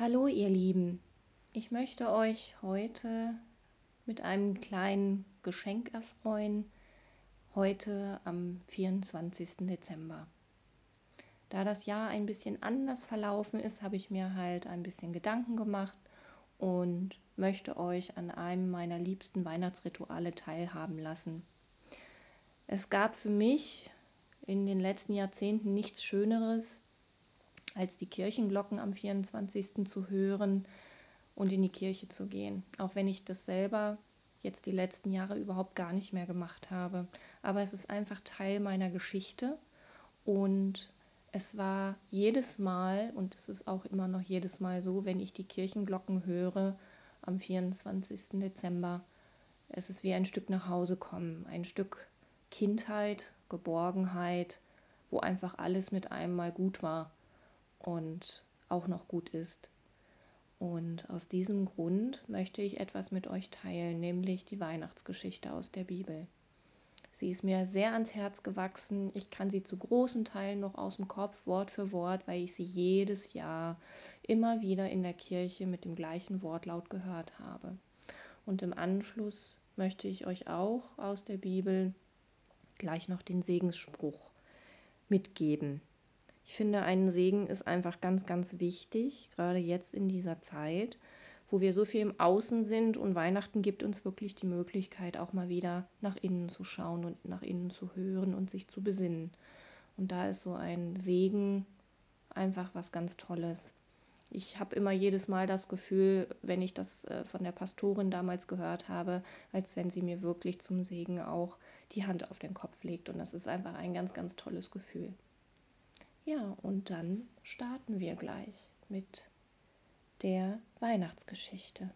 Hallo ihr Lieben, ich möchte euch heute mit einem kleinen Geschenk erfreuen, heute am 24. Dezember. Da das Jahr ein bisschen anders verlaufen ist, habe ich mir halt ein bisschen Gedanken gemacht und möchte euch an einem meiner liebsten Weihnachtsrituale teilhaben lassen. Es gab für mich in den letzten Jahrzehnten nichts Schöneres, als die Kirchenglocken am 24. zu hören und in die Kirche zu gehen. Auch wenn ich das selber jetzt die letzten Jahre überhaupt gar nicht mehr gemacht habe. Aber es ist einfach Teil meiner Geschichte und es war jedes Mal, und es ist auch immer noch jedes Mal so, wenn ich die Kirchenglocken höre am 24. Dezember, es ist wie ein Stück nach Hause kommen, ein Stück Kindheit, Geborgenheit, wo einfach alles mit einem mal gut war und auch noch gut ist. Und aus diesem Grund möchte ich etwas mit euch teilen, nämlich die Weihnachtsgeschichte aus der Bibel. Sie ist mir sehr ans Herz gewachsen. Ich kann sie zu großen Teilen noch aus dem Kopf, Wort für Wort, weil ich sie jedes Jahr immer wieder in der Kirche mit dem gleichen Wortlaut gehört habe. Und im Anschluss möchte ich euch auch aus der Bibel gleich noch den Segensspruch mitgeben. Ich finde, ein Segen ist einfach ganz, ganz wichtig, gerade jetzt in dieser Zeit, wo wir so viel im Außen sind und Weihnachten gibt uns wirklich die Möglichkeit, auch mal wieder nach innen zu schauen und nach innen zu hören und sich zu besinnen. Und da ist so ein Segen einfach was ganz Tolles. Ich habe immer jedes Mal das Gefühl, wenn ich das äh, von der Pastorin damals gehört habe, als wenn sie mir wirklich zum Segen auch die Hand auf den Kopf legt. Und das ist einfach ein ganz, ganz tolles Gefühl. Ja, und dann starten wir gleich mit der Weihnachtsgeschichte.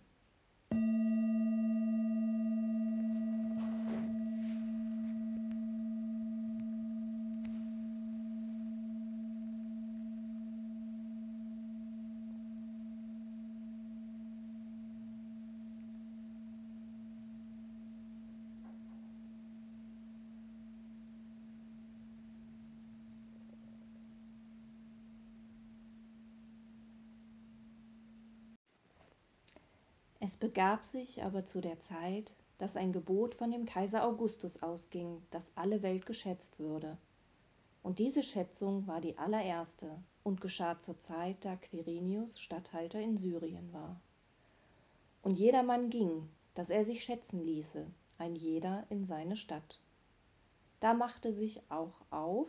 Es begab sich aber zu der Zeit, dass ein Gebot von dem Kaiser Augustus ausging, dass alle Welt geschätzt würde. Und diese Schätzung war die allererste und geschah zur Zeit, da Quirinius Statthalter in Syrien war. Und jedermann ging, dass er sich schätzen ließe, ein jeder in seine Stadt. Da machte sich auch auf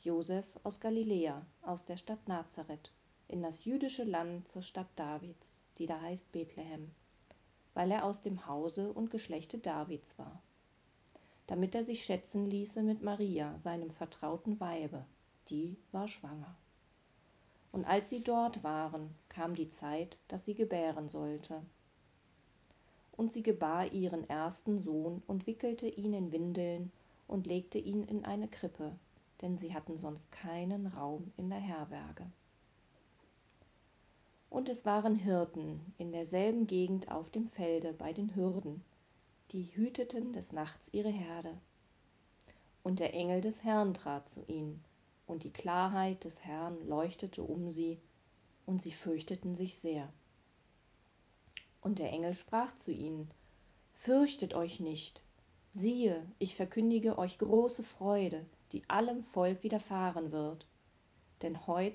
Josef aus Galiläa, aus der Stadt Nazareth, in das jüdische Land zur Stadt Davids, die da heißt Bethlehem weil er aus dem Hause und Geschlechte Davids war, damit er sich schätzen ließe mit Maria, seinem vertrauten Weibe, die war schwanger. Und als sie dort waren, kam die Zeit, dass sie gebären sollte. Und sie gebar ihren ersten Sohn und wickelte ihn in Windeln und legte ihn in eine Krippe, denn sie hatten sonst keinen Raum in der Herberge und es waren Hirten in derselben Gegend auf dem Felde bei den Hürden, die hüteten des Nachts ihre Herde. Und der Engel des Herrn trat zu ihnen, und die Klarheit des Herrn leuchtete um sie, und sie fürchteten sich sehr. Und der Engel sprach zu ihnen, Fürchtet euch nicht, siehe, ich verkündige euch große Freude, die allem Volk widerfahren wird. Denn heut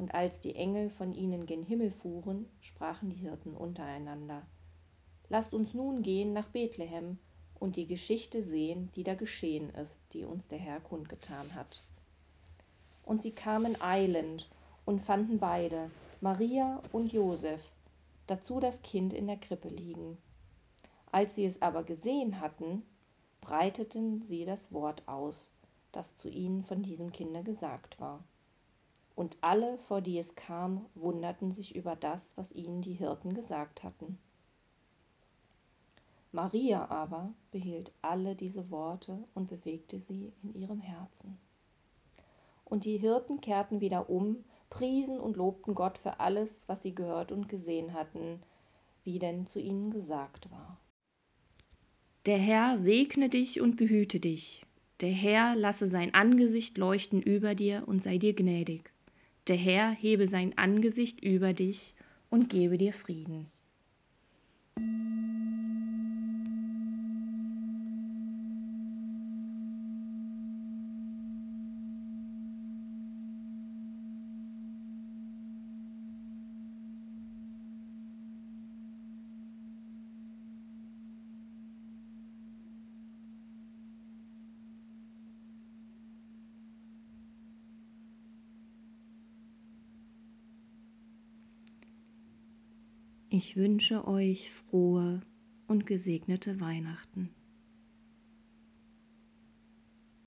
Und als die Engel von ihnen gen Himmel fuhren, sprachen die Hirten untereinander, Lasst uns nun gehen nach Bethlehem und die Geschichte sehen, die da geschehen ist, die uns der Herr kundgetan hat. Und sie kamen eilend und fanden beide, Maria und Josef, dazu das Kind in der Krippe liegen. Als sie es aber gesehen hatten, breiteten sie das Wort aus, das zu ihnen von diesem Kinde gesagt war und alle, vor die es kam, wunderten sich über das, was ihnen die Hirten gesagt hatten. Maria aber behielt alle diese Worte und bewegte sie in ihrem Herzen. Und die Hirten kehrten wieder um, priesen und lobten Gott für alles, was sie gehört und gesehen hatten, wie denn zu ihnen gesagt war. Der Herr segne dich und behüte dich. Der Herr lasse sein Angesicht leuchten über dir und sei dir gnädig. Der Herr hebe sein Angesicht über dich und gebe dir Frieden. Ich wünsche euch frohe und gesegnete Weihnachten.